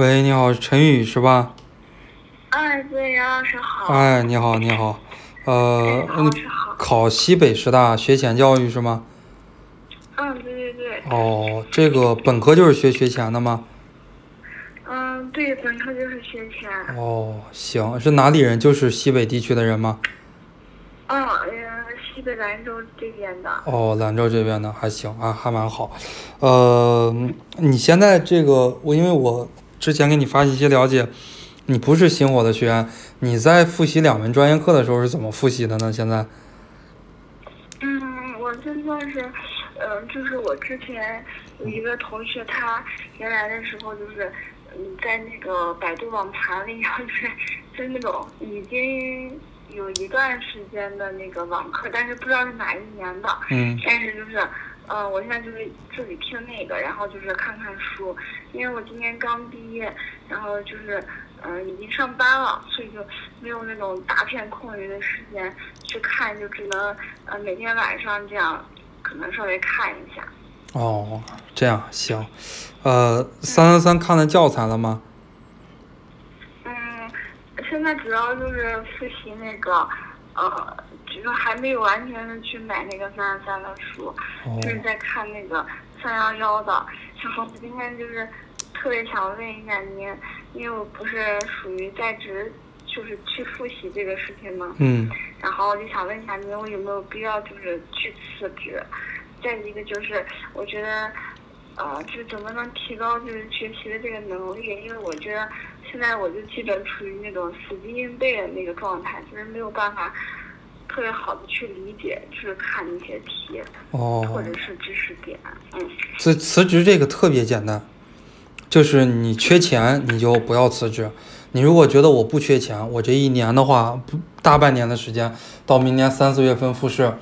喂，你好，陈宇是吧？哎，对，杨老师好。哎，你好，你好，呃，杨老师好。考西北师大学前教育是吗？嗯，对对对。哦，这个本科就是学学前的吗？嗯，对，本科就是学前。哦，行，是哪里人？就是西北地区的人吗？嗯，呃，西北兰州这边的。哦，兰州这边的还行啊，还蛮好。呃，你现在这个，我因为我之前给你发信息了解。你不是星火的学员，你在复习两门专业课的时候是怎么复习的呢？现在？嗯，我现在是，嗯，就是我之前有一个同学，他原来的时候就是，嗯，在那个百度网盘里，就是是那种已经有一段时间的那个网课，但是不知道是哪一年的。嗯。但是就是，嗯，我现在就是自己听那个，然后就是看看书，因为我今年刚毕业，然后就是。嗯，已经上班了，所以就没有那种大片空余的时间去看，就只能呃每天晚上这样，可能稍微看一下。哦，这样行。呃，三三三看了教材了吗？嗯，现在主要就是复习那个，呃，就是还没有完全的去买那个三二三的书，就是在看那个三幺幺的。然后今天就是特别想问一下您。因为我不是属于在职，就是去复习这个事情嘛。嗯。然后我就想问一下您，我有没有必要就是去辞职？再一个就是，我觉得，呃，就是怎么能提高就是学习的这个能力？因为我觉得现在我就基本处于那种死记硬背的那个状态，就是没有办法特别好的去理解，就是看那些题，哦，或者是知识点。嗯。辞辞职这个特别简单。就是你缺钱，你就不要辞职。你如果觉得我不缺钱，我这一年的话，不大半年的时间，到明年三四月份复试，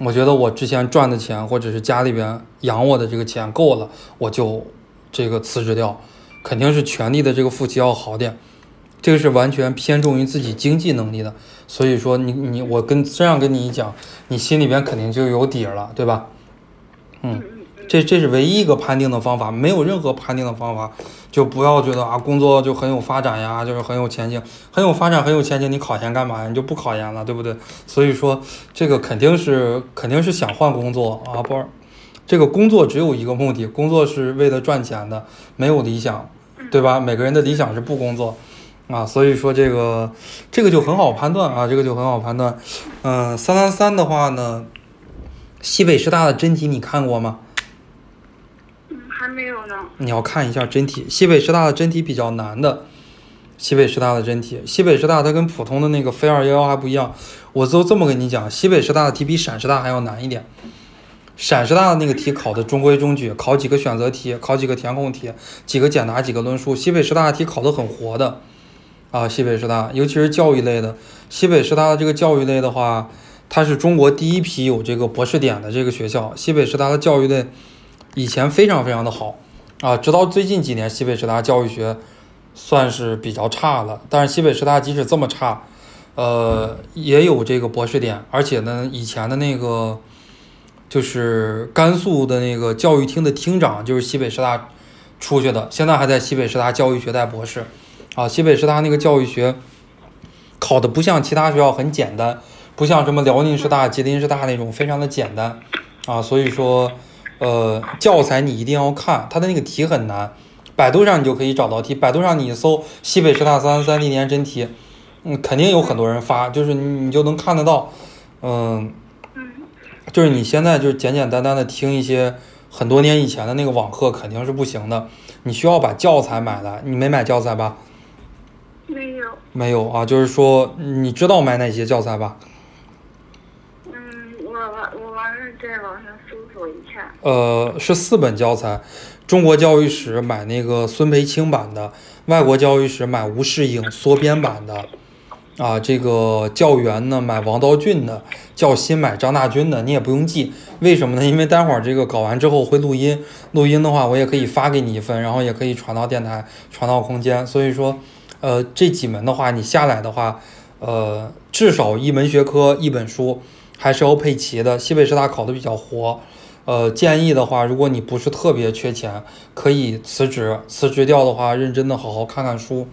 我觉得我之前赚的钱，或者是家里边养我的这个钱够了，我就这个辞职掉，肯定是全力的这个复习要好点。这个是完全偏重于自己经济能力的。所以说，你你我跟这样跟你一讲，你心里边肯定就有底了，对吧？嗯。这这是唯一一个判定的方法，没有任何判定的方法，就不要觉得啊工作就很有发展呀，就是很有前景，很有发展很有前景，你考研干嘛呀？你就不考研了，对不对？所以说这个肯定是肯定是想换工作啊，不是，这个工作只有一个目的，工作是为了赚钱的，没有理想，对吧？每个人的理想是不工作啊，所以说这个这个就很好判断啊，这个就很好判断。嗯，三三三的话呢，西北师大的真题你看过吗？嗯还没有呢。你要看一下真题，西北师大的真题比较难的。西北师大的真题，西北师大它跟普通的那个非二幺幺还不一样。我都这么跟你讲，西北师大的题比陕师大还要难一点。陕师大的那个题考的中规中矩，考几个选择题，考几个填空题，几个简答，几个论述。西北师大的题考的很活的啊，西北师大，尤其是教育类的。西北师大的这个教育类的话，它是中国第一批有这个博士点的这个学校。西北师大的教育类。以前非常非常的好，啊，直到最近几年，西北师大教育学算是比较差了。但是西北师大即使这么差，呃，也有这个博士点，而且呢，以前的那个就是甘肃的那个教育厅的厅长就是西北师大出去的，现在还在西北师大教育学带博士。啊，西北师大那个教育学考的不像其他学校很简单，不像什么辽宁师大、吉林师大那种非常的简单，啊，所以说。呃，教材你一定要看，它的那个题很难，百度上你就可以找到题。百度上你搜西北师大三三三历年真题，嗯，肯定有很多人发，就是你你就能看得到，嗯，就是你现在就是简简单单的听一些很多年以前的那个网课肯定是不行的，你需要把教材买来。你没买教材吧？没有。没有啊，就是说你知道买哪些教材吧？嗯，我我我完了在网上搜索一下。呃，是四本教材，中国教育史买那个孙培青版的，外国教育史买吴世颖缩编版的，啊，这个教员呢买王道俊的，教新买张大军的，你也不用记，为什么呢？因为待会儿这个搞完之后会录音，录音的话我也可以发给你一份，然后也可以传到电台，传到空间，所以说，呃，这几门的话你下来的话，呃，至少一门学科一本书还是要配齐的。西北师大考的比较活。呃，建议的话，如果你不是特别缺钱，可以辞职。辞职掉的话，认真的好好看看书，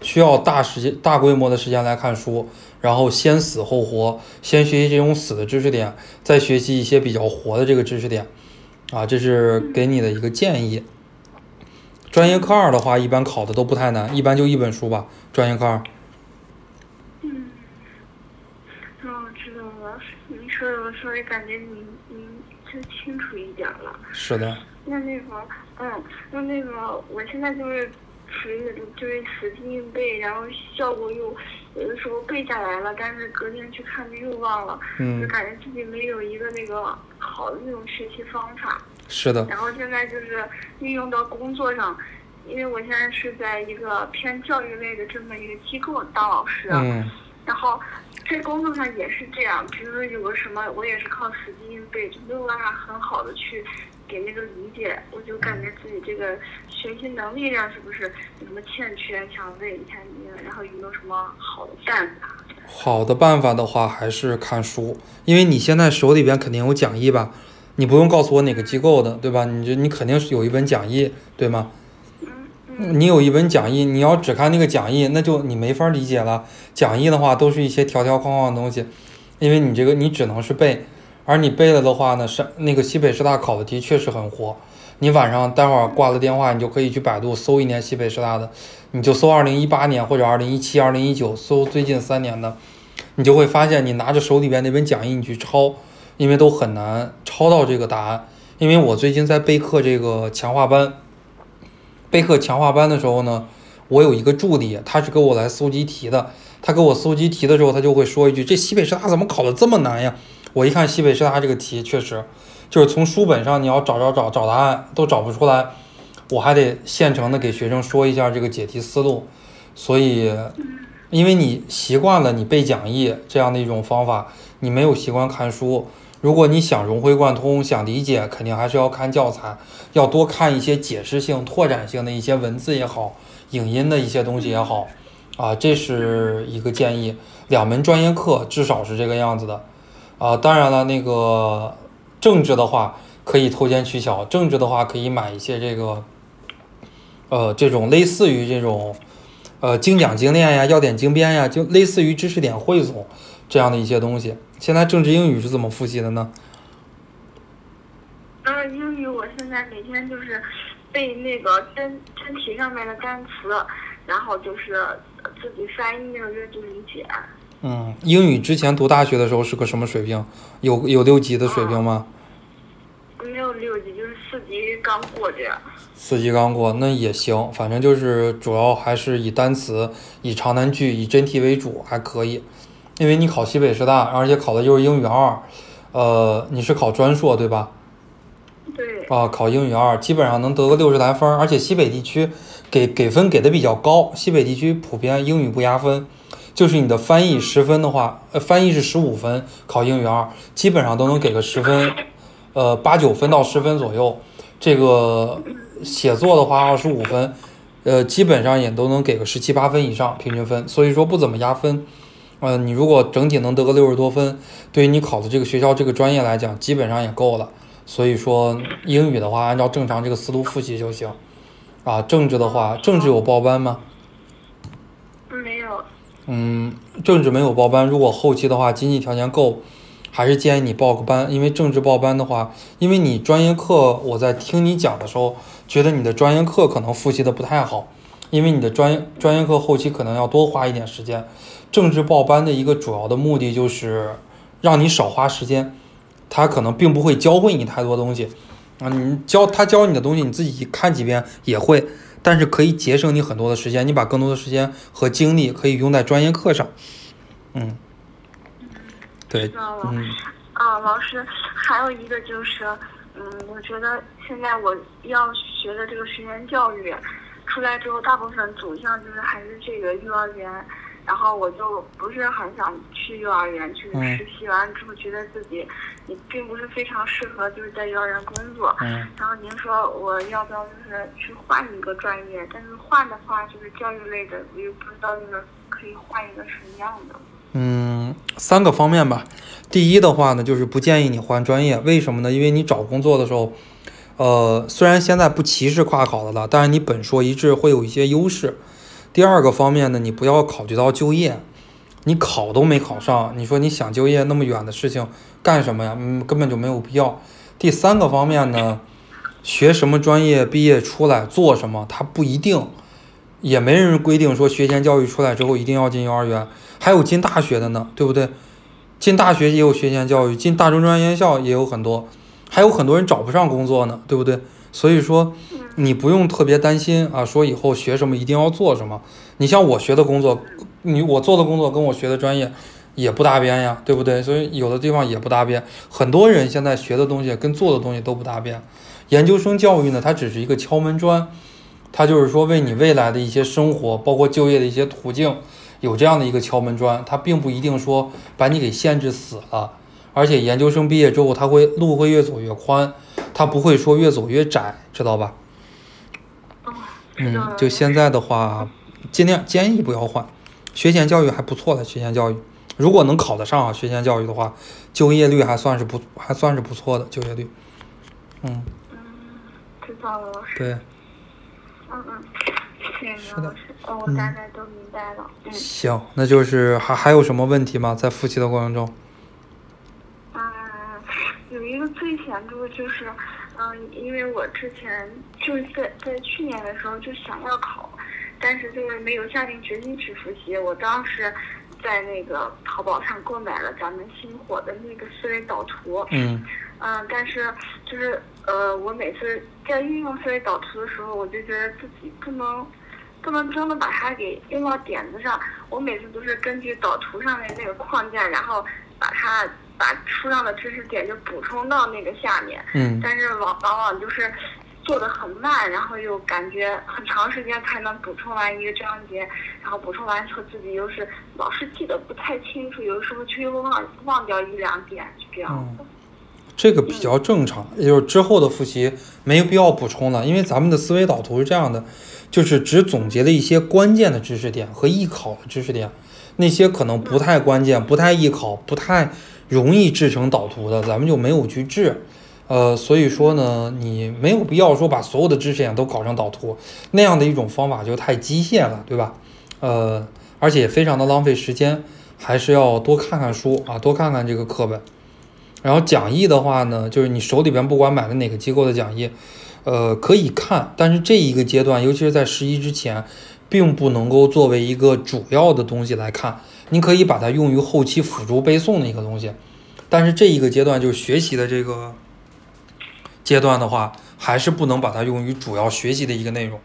需要大时间、大规模的时间来看书，然后先死后活，先学习这种死的知识点，再学习一些比较活的这个知识点。啊，这是给你的一个建议。专业课二的话，一般考的都不太难，一般就一本书吧。专业课二。嗯，哦，知道了。你说的我稍微感觉你你就清楚一点了。是的。那那个，嗯，那那个，我现在就是属于就是死记硬背，然后效果又有的时候背下来了，但是隔天去看就又忘了，就感觉自己没有一个那个好的那种学习方法。是的。然后现在就是运用到工作上，因为我现在是在一个偏教育类的这么一个机构当老师，嗯，然后在工作上也是这样，比如说有个什么，我也是靠死记硬背，就没有办法很好的去。给那个理解，我就感觉自己这个学习能力上是不是有什么欠缺？想问一下您，然后有没有什么好的办法？好的办法的话，还是看书，因为你现在手里边肯定有讲义吧？你不用告诉我哪个机构的，对吧？你就你肯定是有一本讲义，对吗？你有一本讲义，你要只看那个讲义，那就你没法理解了。讲义的话，都是一些条条框框的东西，因为你这个你只能是背。而你背了的话呢，是那个西北师大考的题确实很火。你晚上待会儿挂了电话，你就可以去百度搜一年西北师大的，你就搜二零一八年或者二零一七、二零一九，搜最近三年的，你就会发现，你拿着手里边那本讲义你去抄，因为都很难抄到这个答案。因为我最近在备课这个强化班，备课强化班的时候呢，我有一个助理，他是给我来搜集题的。他给我搜集题的时候，他就会说一句：“这西北师大怎么考的这么难呀？”我一看西北师大这个题，确实就是从书本上你要找找找找答案都找不出来，我还得现成的给学生说一下这个解题思路。所以，因为你习惯了你背讲义这样的一种方法，你没有习惯看书。如果你想融会贯通，想理解，肯定还是要看教材，要多看一些解释性、拓展性的一些文字也好，影音的一些东西也好，啊，这是一个建议。两门专业课至少是这个样子的。啊，当然了，那个政治的话可以偷奸取巧，政治的话可以买一些这个，呃，这种类似于这种，呃，精讲精练呀，要点精编呀，就类似于知识点汇总这样的一些东西。现在政治英语是怎么复习的呢？嗯，英语我现在每天就是背那个真真题上面的单词，然后就是自己翻译那个阅读理解。嗯，英语之前读大学的时候是个什么水平？有有六级的水平吗？没有六级，就是四级刚过这样。四级刚过，那也行，反正就是主要还是以单词、以长难句、以真题为主，还可以。因为你考西北师大，而且考的就是英语二，呃，你是考专硕对吧？对。啊，考英语二，基本上能得个六十来分，而且西北地区给给分给的比较高，西北地区普遍英语不压分。就是你的翻译十分的话，呃，翻译是十五分，考英语二基本上都能给个十分，呃，八九分到十分左右。这个写作的话二十五分，呃，基本上也都能给个十七八分以上平均分，所以说不怎么压分。呃，你如果整体能得个六十多分，对于你考的这个学校这个专业来讲，基本上也够了。所以说英语的话，按照正常这个思路复习就行。啊，政治的话，政治有报班吗？没有。嗯，政治没有报班。如果后期的话，经济条件够，还是建议你报个班。因为政治报班的话，因为你专业课，我在听你讲的时候，觉得你的专业课可能复习的不太好，因为你的专业专业课后期可能要多花一点时间。政治报班的一个主要的目的就是让你少花时间，他可能并不会教会你太多东西啊。你教他教你的东西，你自己看几遍也会。但是可以节省你很多的时间，你把更多的时间和精力可以用在专业课上。嗯，对，嗯。啊，老师，还有一个就是，嗯，我觉得现在我要学的这个实验教育，出来之后大部分走向就是还是这个幼儿园。然后我就不是很想去幼儿园去实习，完之后觉得自己也并不是非常适合就是在幼儿园工作。然后您说我要不要就是去换一个专业？但是换的话就是教育类的，我又不知道就是可以换一个什么样的。嗯，三个方面吧。第一的话呢，就是不建议你换专业，为什么呢？因为你找工作的时候，呃，虽然现在不歧视跨考的了，但是你本硕一致会有一些优势。第二个方面呢，你不要考虑到就业，你考都没考上，你说你想就业那么远的事情干什么呀？嗯，根本就没有必要。第三个方面呢，学什么专业毕业出来做什么，它不一定，也没人规定说学前教育出来之后一定要进幼儿园，还有进大学的呢，对不对？进大学也有学前教育，进大中专院校也有很多，还有很多人找不上工作呢，对不对？所以说，你不用特别担心啊，说以后学什么一定要做什么。你像我学的工作，你我做的工作跟我学的专业也不搭边呀，对不对？所以有的地方也不搭边。很多人现在学的东西跟做的东西都不搭边。研究生教育呢，它只是一个敲门砖，它就是说为你未来的一些生活，包括就业的一些途径。有这样的一个敲门砖，它并不一定说把你给限制死了，而且研究生毕业之后，他会路会越走越宽，他不会说越走越窄，知道吧？嗯，就现在的话，尽量建议不要换，学前教育还不错的，学前教育如果能考得上啊学前教育的话，就业率还算是不还算是不错的就业率。嗯。嗯，知道了。对。嗯嗯。是的，哦，我大概都明白了。嗯，行，那就是还还有什么问题吗？在复习的过程中？一个最显著的就是，嗯，因为我之前就是在在去年的时候就想要考，但是就是没有下定决心去复习。我当时在那个淘宝上购买了咱们新火的那个思维导图。嗯。嗯，但是就是呃，我每次在运用思维导图的时候，我就觉得自己不能。不能真的把它给用到点子上。我每次都是根据导图上面那个框架，然后把它把书上的知识点就补充到那个下面。嗯。但是往往往就是做的很慢，然后又感觉很长时间才能补充完一个章节，然后补充完之后自己又是老是记得不太清楚，有的时候却又忘忘掉一两点，就这样的。这个比较正常，也就是之后的复习没有必要补充了，因为咱们的思维导图是这样的。就是只总结了一些关键的知识点和易考的知识点，那些可能不太关键、不太易考、不太容易制成导图的，咱们就没有去制。呃，所以说呢，你没有必要说把所有的知识点都搞成导图，那样的一种方法就太机械了，对吧？呃，而且非常的浪费时间，还是要多看看书啊，多看看这个课本。然后讲义的话呢，就是你手里边不管买了哪个机构的讲义。呃，可以看，但是这一个阶段，尤其是在十一之前，并不能够作为一个主要的东西来看。你可以把它用于后期辅助背诵的一个东西，但是这一个阶段就是学习的这个阶段的话，还是不能把它用于主要学习的一个内容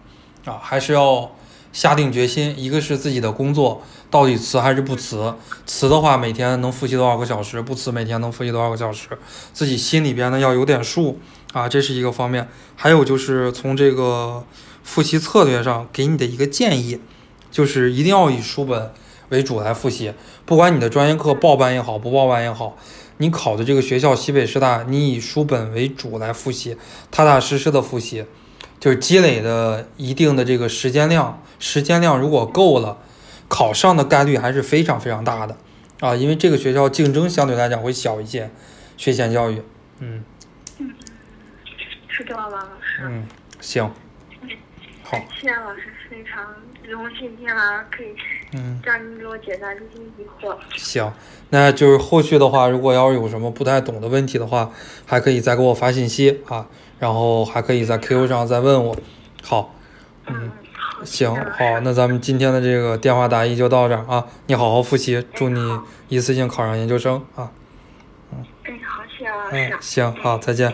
啊，还是要下定决心。一个是自己的工作到底辞还是不辞，辞的话每天能复习多少个小时，不辞每天能复习多少个小时，自己心里边呢要有点数。啊，这是一个方面，还有就是从这个复习策略上给你的一个建议，就是一定要以书本为主来复习。不管你的专业课报班也好，不报班也好，你考的这个学校西北师大，你以书本为主来复习，踏踏实实的复习，就是积累的一定的这个时间量，时间量如果够了，考上的概率还是非常非常大的啊，因为这个学校竞争相对来讲会小一些，学前教育，嗯。知道了，老师。嗯，行。好。谢谢老师，非常荣幸今天晚上可以，嗯，让您给我解答这些疑惑。行，那就是后续的话，如果要是有什么不太懂的问题的话，还可以再给我发信息啊，然后还可以在 QQ 上再问我。好。嗯。行，好，那咱们今天的这个电话答疑就到这儿啊，你好好复习，祝你一次性考上研究生啊。嗯。哎，好，谢谢老师。行，好，再见。